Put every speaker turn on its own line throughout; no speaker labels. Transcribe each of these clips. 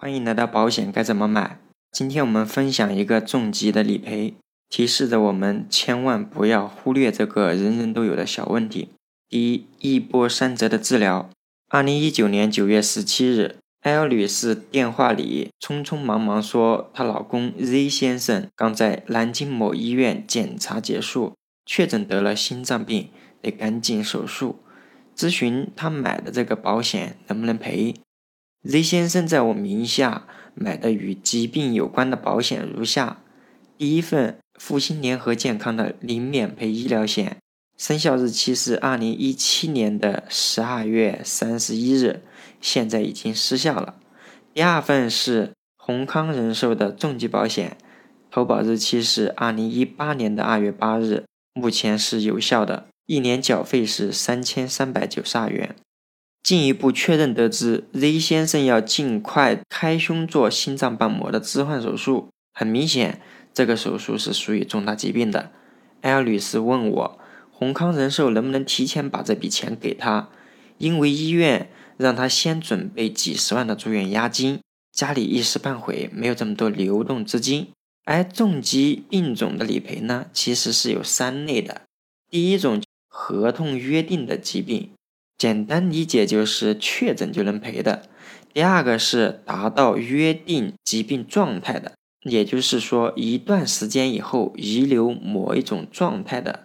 欢迎来到保险该怎么买？今天我们分享一个重疾的理赔，提示着我们千万不要忽略这个人人都有的小问题。第一，一波三折的治疗。二零一九年九月十七日，L 女士电话里匆匆忙忙说，她老公 Z 先生刚在南京某医院检查结束，确诊得了心脏病，得赶紧手术，咨询他买的这个保险能不能赔。Z 先生在我名下买的与疾病有关的保险如下：第一份复兴联合健康的零免赔医疗险，生效日期是二零一七年的十二月三十一日，现在已经失效了。第二份是宏康人寿的重疾保险，投保日期是二零一八年的二月八日，目前是有效的，一年缴费是三千三百九十二元。进一步确认得知，Z 先生要尽快开胸做心脏瓣膜的置换手术。很明显，这个手术是属于重大疾病的。L 女士问我，宏康人寿能不能提前把这笔钱给他？因为医院让他先准备几十万的住院押金，家里一时半会没有这么多流动资金。而重疾病种的理赔呢，其实是有三类的。第一种，合同约定的疾病。简单理解就是确诊就能赔的。第二个是达到约定疾病状态的，也就是说一段时间以后遗留某一种状态的。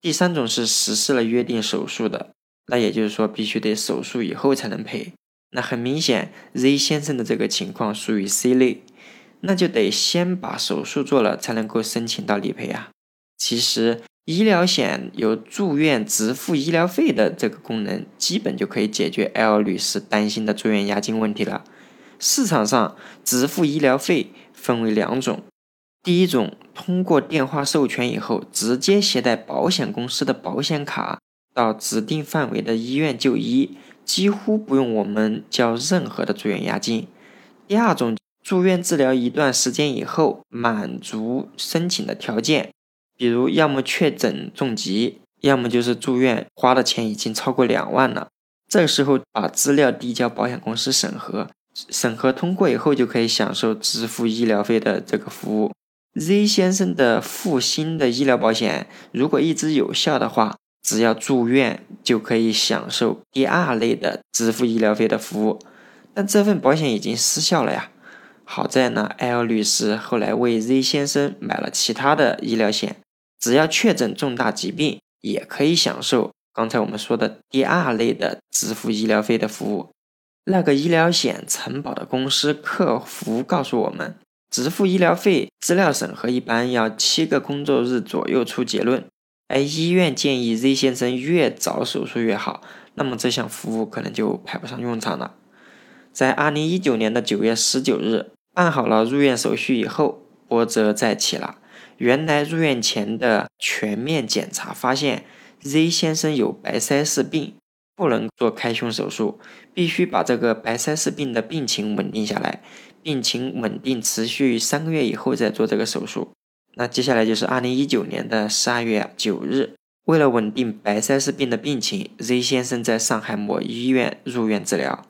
第三种是实施了约定手术的，那也就是说必须得手术以后才能赔。那很明显，Z 先生的这个情况属于 C 类，那就得先把手术做了才能够申请到理赔啊。其实。医疗险有住院直付医疗费的这个功能，基本就可以解决 L 女士担心的住院押金问题了。市场上直付医疗费分为两种，第一种通过电话授权以后，直接携带保险公司的保险卡到指定范围的医院就医，几乎不用我们交任何的住院押金。第二种住院治疗一段时间以后，满足申请的条件。比如，要么确诊重疾，要么就是住院花的钱已经超过两万了。这个时候，把资料递交保险公司审核，审核通过以后，就可以享受支付医疗费的这个服务。Z 先生的复兴的医疗保险，如果一直有效的话，只要住院就可以享受第二类的支付医疗费的服务。但这份保险已经失效了呀。好在呢，L 律师后来为 Z 先生买了其他的医疗险。只要确诊重大疾病，也可以享受刚才我们说的第二类的支付医疗费的服务。那个医疗险承保的公司客服告诉我们，支付医疗费资料审核一般要七个工作日左右出结论。而医院建议 Z 先生越早手术越好，那么这项服务可能就派不上用场了。在二零一九年的九月十九日，办好了入院手续以后，波折再起了。原来入院前的全面检查发现，Z 先生有白塞氏病，不能做开胸手术，必须把这个白塞氏病的病情稳定下来，病情稳定持续三个月以后再做这个手术。那接下来就是二零一九年的十二月九日，为了稳定白塞氏病的病情，Z 先生在上海某医院入院治疗。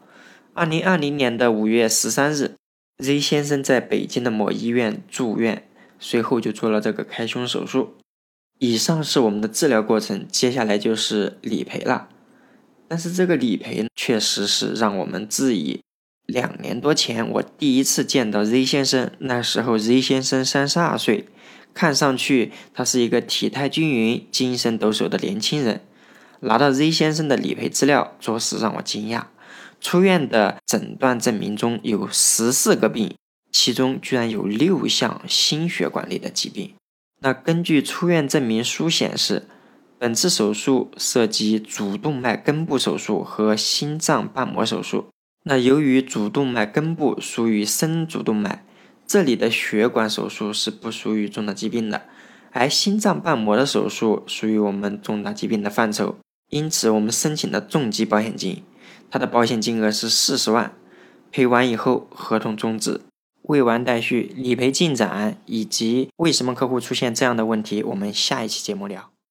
二零二零年的五月十三日，Z 先生在北京的某医院住院。随后就做了这个开胸手术。以上是我们的治疗过程，接下来就是理赔了。但是这个理赔确实是让我们质疑。两年多前，我第一次见到 Z 先生，那时候 Z 先生三十二岁，看上去他是一个体态均匀、精神抖擞的年轻人。拿到 Z 先生的理赔资料，着实让我惊讶。出院的诊断证明中有十四个病。其中居然有六项心血管类的疾病。那根据出院证明书显示，本次手术涉及主动脉根部手术和心脏瓣膜手术。那由于主动脉根部属于深主动脉，这里的血管手术是不属于重大疾病的，而心脏瓣膜的手术属于我们重大疾病的范畴。因此，我们申请的重疾保险金，它的保险金额是四十万，赔完以后合同终止。未完待续，理赔进展以及为什么客户出现这样的问题，我们下一期节目聊。